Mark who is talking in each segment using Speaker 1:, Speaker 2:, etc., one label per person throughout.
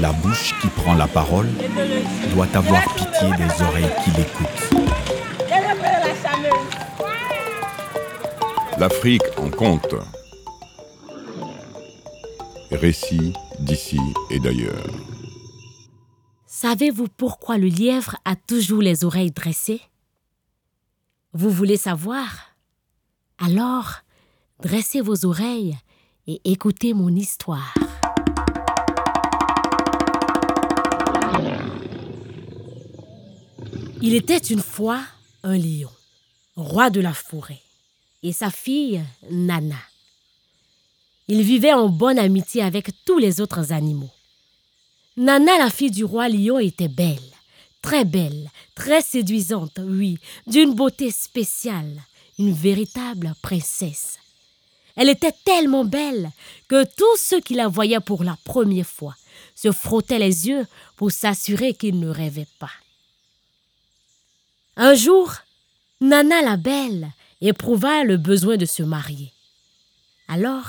Speaker 1: La bouche qui prend la parole doit avoir pitié des oreilles qui l'écoutent.
Speaker 2: L'Afrique en compte. Récit d'ici et d'ailleurs.
Speaker 3: Savez-vous pourquoi le lièvre a toujours les oreilles dressées? Vous voulez savoir? Alors, dressez vos oreilles et écoutez mon histoire. Il était une fois un lion, roi de la forêt, et sa fille, Nana. Il vivait en bonne amitié avec tous les autres animaux. Nana, la fille du roi lion, était belle, très belle, très séduisante, oui, d'une beauté spéciale, une véritable princesse. Elle était tellement belle que tous ceux qui la voyaient pour la première fois se frottaient les yeux pour s'assurer qu'ils ne rêvaient pas. Un jour, Nana la belle éprouva le besoin de se marier. Alors,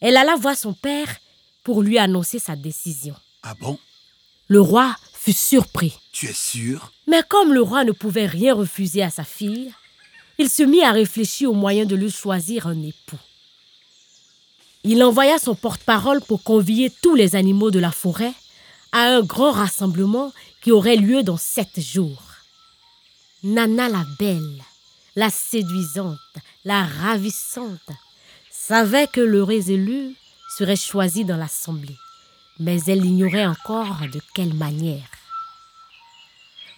Speaker 3: elle alla voir son père pour lui annoncer sa décision.
Speaker 4: Ah bon?
Speaker 3: Le roi fut surpris.
Speaker 4: Tu es sûr?
Speaker 3: Mais comme le roi ne pouvait rien refuser à sa fille, il se mit à réfléchir au moyen de lui choisir un époux. Il envoya son porte-parole pour convier tous les animaux de la forêt à un grand rassemblement qui aurait lieu dans sept jours. Nana la belle, la séduisante, la ravissante, savait que le résolu serait choisi dans l'assemblée, mais elle ignorait encore de quelle manière.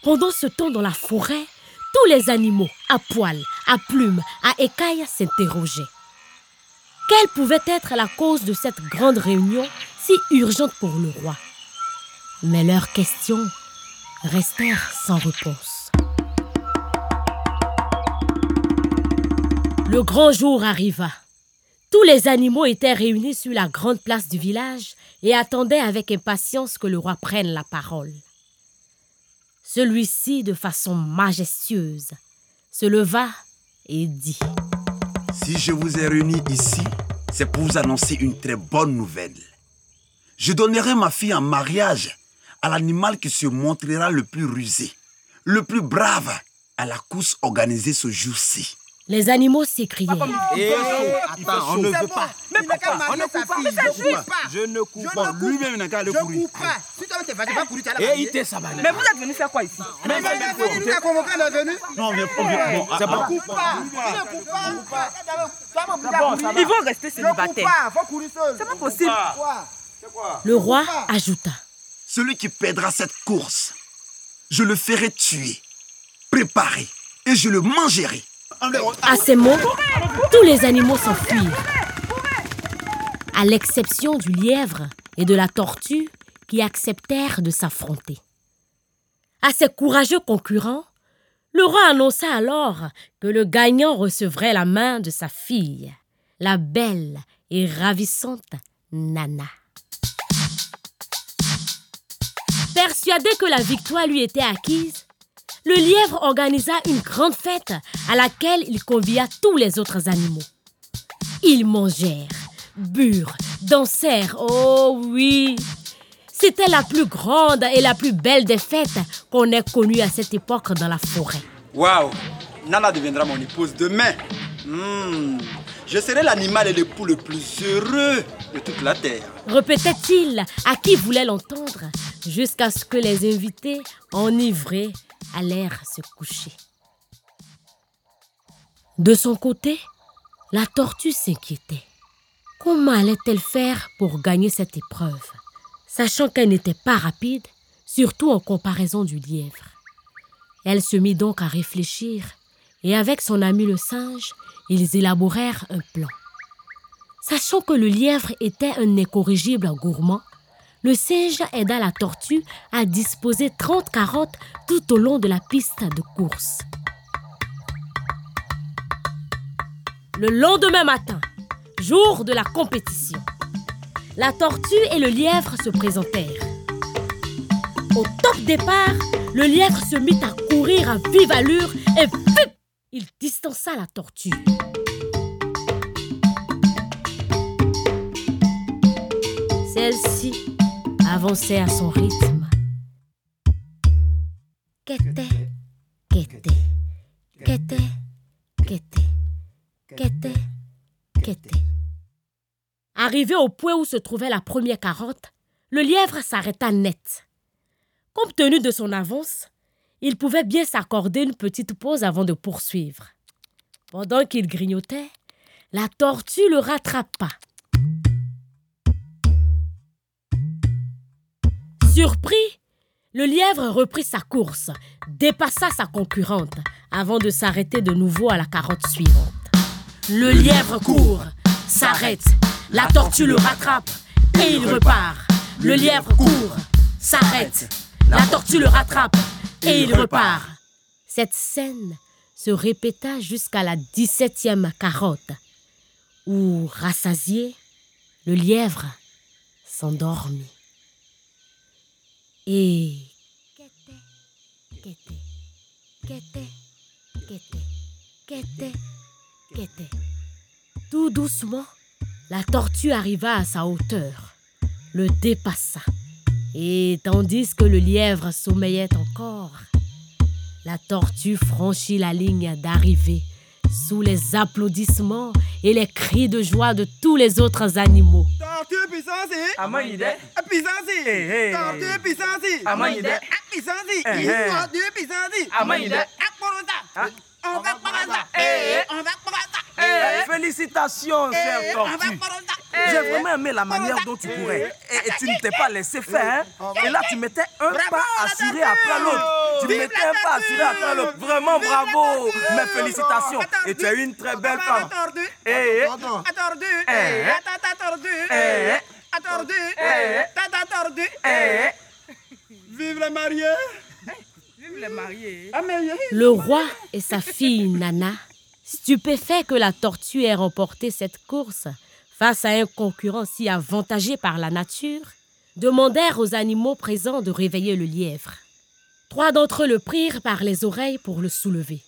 Speaker 3: Pendant ce temps dans la forêt, tous les animaux, à poils, à plumes, à écailles, s'interrogeaient. Quelle pouvait être la cause de cette grande réunion si urgente pour le roi? Mais leurs questions restèrent sans réponse. Le grand jour arriva. Tous les animaux étaient réunis sur la grande place du village et attendaient avec impatience que le roi prenne la parole. Celui-ci, de façon majestueuse, se leva et dit
Speaker 4: Si je vous ai réunis ici, c'est pour vous annoncer une très bonne nouvelle. Je donnerai ma fille en mariage à l'animal qui se montrera le plus rusé, le plus brave à la course organisée ce jour-ci.
Speaker 3: Les animaux s'écriaient.
Speaker 5: Eh, attends, on ne veut pas.
Speaker 6: Mais pourquoi On ne court pas.
Speaker 5: Je ne cours pas. Je ne cours pas. Lui-même n'a qu'à le
Speaker 6: Je
Speaker 5: courir.
Speaker 6: cours pas. Si toi tu vas pas courir, la
Speaker 5: Et
Speaker 6: mariée.
Speaker 5: il t'est.
Speaker 7: Mais vous êtes venu faire quoi ici?
Speaker 5: Mais
Speaker 6: il est venu nous a convoqué, il est venu.
Speaker 5: Non, mais on vient. Bon,
Speaker 6: Je ne cours pas. Je ne cours pas. M'obliger à courir.
Speaker 7: Ils vont rester
Speaker 6: Je ne
Speaker 7: célibataires.
Speaker 6: pas. Faut courir seul.
Speaker 7: C'est pas possible.
Speaker 3: Le roi ajouta.
Speaker 4: Celui qui perdra cette course, je le ferai tuer, préparer et je le mangerai.
Speaker 3: À ces mots, tous les animaux s'enfuirent. À l'exception du lièvre et de la tortue qui acceptèrent de s'affronter. À ces courageux concurrents, le roi annonça alors que le gagnant recevrait la main de sa fille, la belle et ravissante Nana. Persuadé que la victoire lui était acquise, le lièvre organisa une grande fête à laquelle il convia tous les autres animaux. Ils mangèrent, burent, dansèrent, oh oui. C'était la plus grande et la plus belle des fêtes qu'on ait connues à cette époque dans la forêt.
Speaker 8: Waouh Nana deviendra mon épouse demain. Hmm. Je serai l'animal et l'époux le plus heureux de toute la terre.
Speaker 3: Répétait-il à qui voulait l'entendre jusqu'à ce que les invités, enivrés, allèrent se coucher. De son côté, la tortue s'inquiétait. Comment allait-elle faire pour gagner cette épreuve, sachant qu'elle n'était pas rapide, surtout en comparaison du lièvre? Elle se mit donc à réfléchir, et avec son ami le singe, ils élaborèrent un plan. Sachant que le lièvre était un incorrigible gourmand, le singe aida la tortue à disposer 30 carottes tout au long de la piste de course. Le lendemain matin, jour de la compétition, la tortue et le lièvre se présentèrent. Au top départ, le lièvre se mit à courir à vive allure et pip, il distança la tortue. Celle-ci avançait à son rythme. Qu'était, qu'était, qu'était, qu'était, qu'était, qu'était. Arrivé au point où se trouvait la première carotte, le lièvre s'arrêta net. Compte tenu de son avance, il pouvait bien s'accorder une petite pause avant de poursuivre. Pendant qu'il grignotait, la tortue le rattrapa. Surpris, le lièvre reprit sa course, dépassa sa concurrente avant de s'arrêter de nouveau à la carotte suivante. Le lièvre court, s'arrête, la tortue le rattrape et il repart. Le lièvre court, s'arrête, la tortue le rattrape et il repart. Cette scène se répéta jusqu'à la 17e carotte, où, rassasié, le lièvre s'endormit. Et qu'était, qu'était, qu'était, qu'était, qu'était. Tout doucement, la tortue arriva à sa hauteur, le dépassa. Et tandis que le lièvre sommeillait encore, la tortue franchit la ligne d'arrivée sous les applaudissements et les cris de joie de tous les autres animaux.
Speaker 5: Puissance
Speaker 6: Amayide.
Speaker 5: Puissance
Speaker 6: Eh, eh.
Speaker 5: Tortue puissance
Speaker 6: Amayide.
Speaker 5: Puissance
Speaker 6: Eh, eh.
Speaker 5: Tortue puissance
Speaker 6: Amayide.
Speaker 5: Akporosa On va
Speaker 6: Eh, eh.
Speaker 5: On va
Speaker 6: Eh, Félicitations, cher
Speaker 5: Eh,
Speaker 6: tortue. J'ai vraiment aimé la manière dont tu courais. Et, et tu ne t'es pas laissé faire. hein? Et là, tu mettais un pas assuré après l'autre. Tu mettais un pas assuré après l'autre. Vraiment bravo. Mes félicitations. Et tu es une très belle femme.
Speaker 5: Tortue
Speaker 6: Eh, eh.
Speaker 5: Tortue
Speaker 6: Eh. Eh. Eh.
Speaker 5: Tata
Speaker 6: Eh,
Speaker 5: Vive les mariés
Speaker 6: Vive les mariés.
Speaker 5: Mais
Speaker 3: Le roi et sa fille Nana, stupéfaits que la tortue ait remporté cette course face à un concurrent si avantagé par la nature, demandèrent aux animaux présents de réveiller le lièvre. Trois d'entre eux le prirent par les oreilles pour le soulever.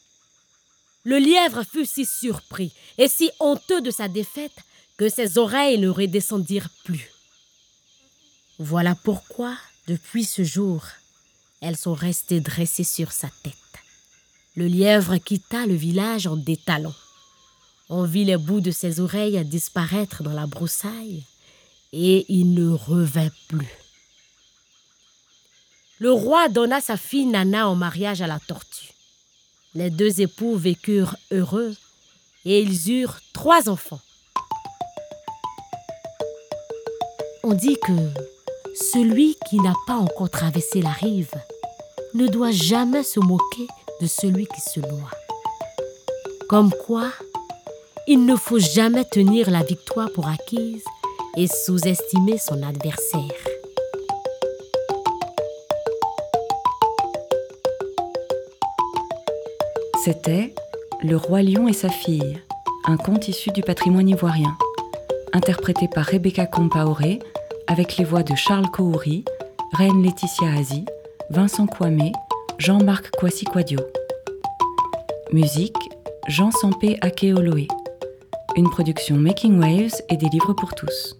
Speaker 3: Le lièvre fut si surpris et si honteux de sa défaite que ses oreilles ne redescendirent plus. Voilà pourquoi, depuis ce jour, elles sont restées dressées sur sa tête. Le lièvre quitta le village en détalant. On vit les bouts de ses oreilles disparaître dans la broussaille et il ne revint plus. Le roi donna sa fille Nana en mariage à la tortue. Les deux époux vécurent heureux et ils eurent trois enfants. On dit que celui qui n'a pas encore traversé la rive ne doit jamais se moquer de celui qui se noie. Comme quoi, il ne faut jamais tenir la victoire pour acquise et sous-estimer son adversaire.
Speaker 7: C'était Le Roi Lion et sa fille, un conte issu du patrimoine ivoirien, interprété par Rebecca Compaoré avec les voix de Charles Kouri, Reine Laetitia Azi, Vincent Kwame, Jean-Marc Kwasi Kwadio. Musique Jean Sampé Akeoloé. Une production Making Waves et des livres pour tous.